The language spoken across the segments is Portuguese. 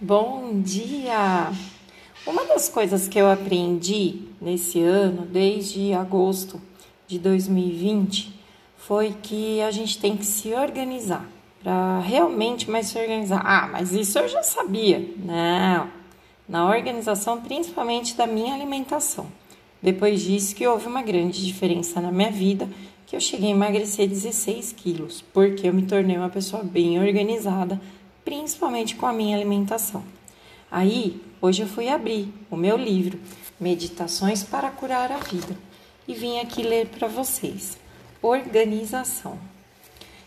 Bom dia! Uma das coisas que eu aprendi nesse ano, desde agosto de 2020, foi que a gente tem que se organizar para realmente mais se organizar. Ah, mas isso eu já sabia. Não, na organização principalmente da minha alimentação. Depois disso que houve uma grande diferença na minha vida, que eu cheguei a emagrecer 16 quilos, porque eu me tornei uma pessoa bem organizada, principalmente com a minha alimentação. Aí, hoje eu fui abrir o meu livro, Meditações para Curar a Vida, e vim aqui ler para vocês. Organização.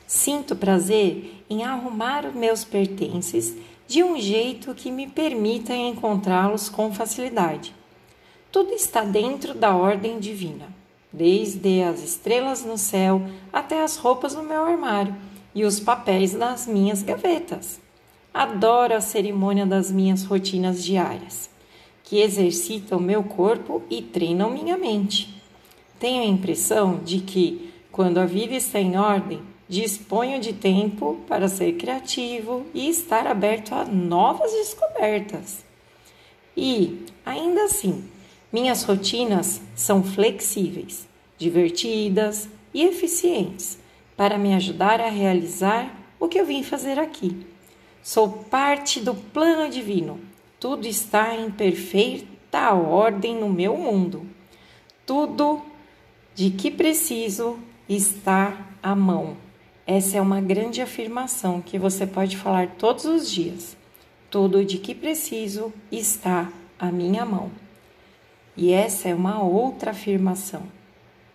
Sinto prazer em arrumar os meus pertences de um jeito que me permita encontrá-los com facilidade tudo está dentro da ordem divina, desde as estrelas no céu até as roupas no meu armário e os papéis nas minhas gavetas. Adoro a cerimônia das minhas rotinas diárias, que exercitam meu corpo e treinam minha mente. Tenho a impressão de que, quando a vida está em ordem, disponho de tempo para ser criativo e estar aberto a novas descobertas. E, ainda assim, minhas rotinas são flexíveis, divertidas e eficientes para me ajudar a realizar o que eu vim fazer aqui. Sou parte do plano divino. Tudo está em perfeita ordem no meu mundo. Tudo de que preciso está à mão. Essa é uma grande afirmação que você pode falar todos os dias. Tudo de que preciso está à minha mão. E essa é uma outra afirmação.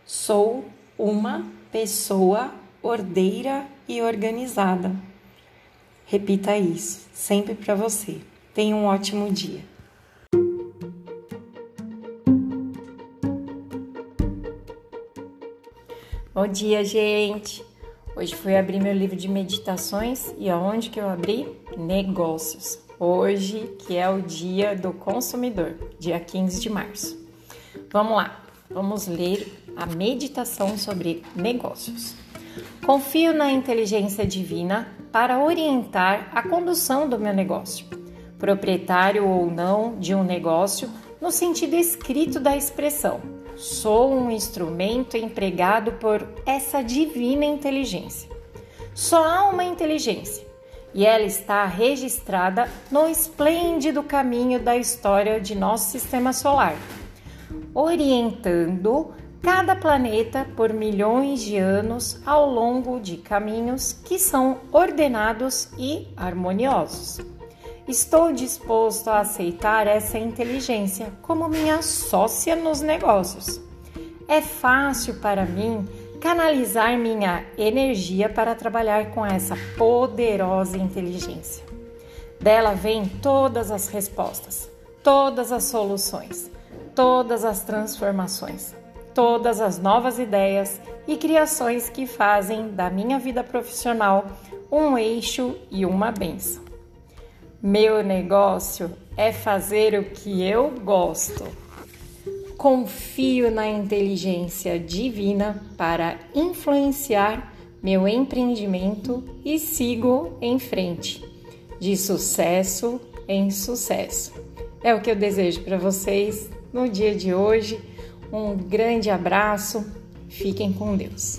Sou uma pessoa ordeira e organizada. Repita isso sempre para você. Tenha um ótimo dia. Bom dia, gente! Hoje fui abrir meu livro de meditações e aonde que eu abri? Negócios hoje, que é o Dia do Consumidor, dia 15 de março. Vamos lá, vamos ler a meditação sobre negócios. Confio na inteligência divina para orientar a condução do meu negócio. Proprietário ou não de um negócio, no sentido escrito da expressão, sou um instrumento empregado por essa divina inteligência. Só há uma inteligência e ela está registrada no esplêndido caminho da história de nosso sistema solar, orientando cada planeta por milhões de anos ao longo de caminhos que são ordenados e harmoniosos. Estou disposto a aceitar essa inteligência como minha sócia nos negócios. É fácil para mim canalizar minha energia para trabalhar com essa poderosa inteligência. Dela vêm todas as respostas, todas as soluções, todas as transformações, todas as novas ideias e criações que fazem da minha vida profissional um eixo e uma benção. Meu negócio é fazer o que eu gosto confio na inteligência divina para influenciar meu empreendimento e sigo em frente, de sucesso em sucesso. É o que eu desejo para vocês no dia de hoje. Um grande abraço, fiquem com Deus.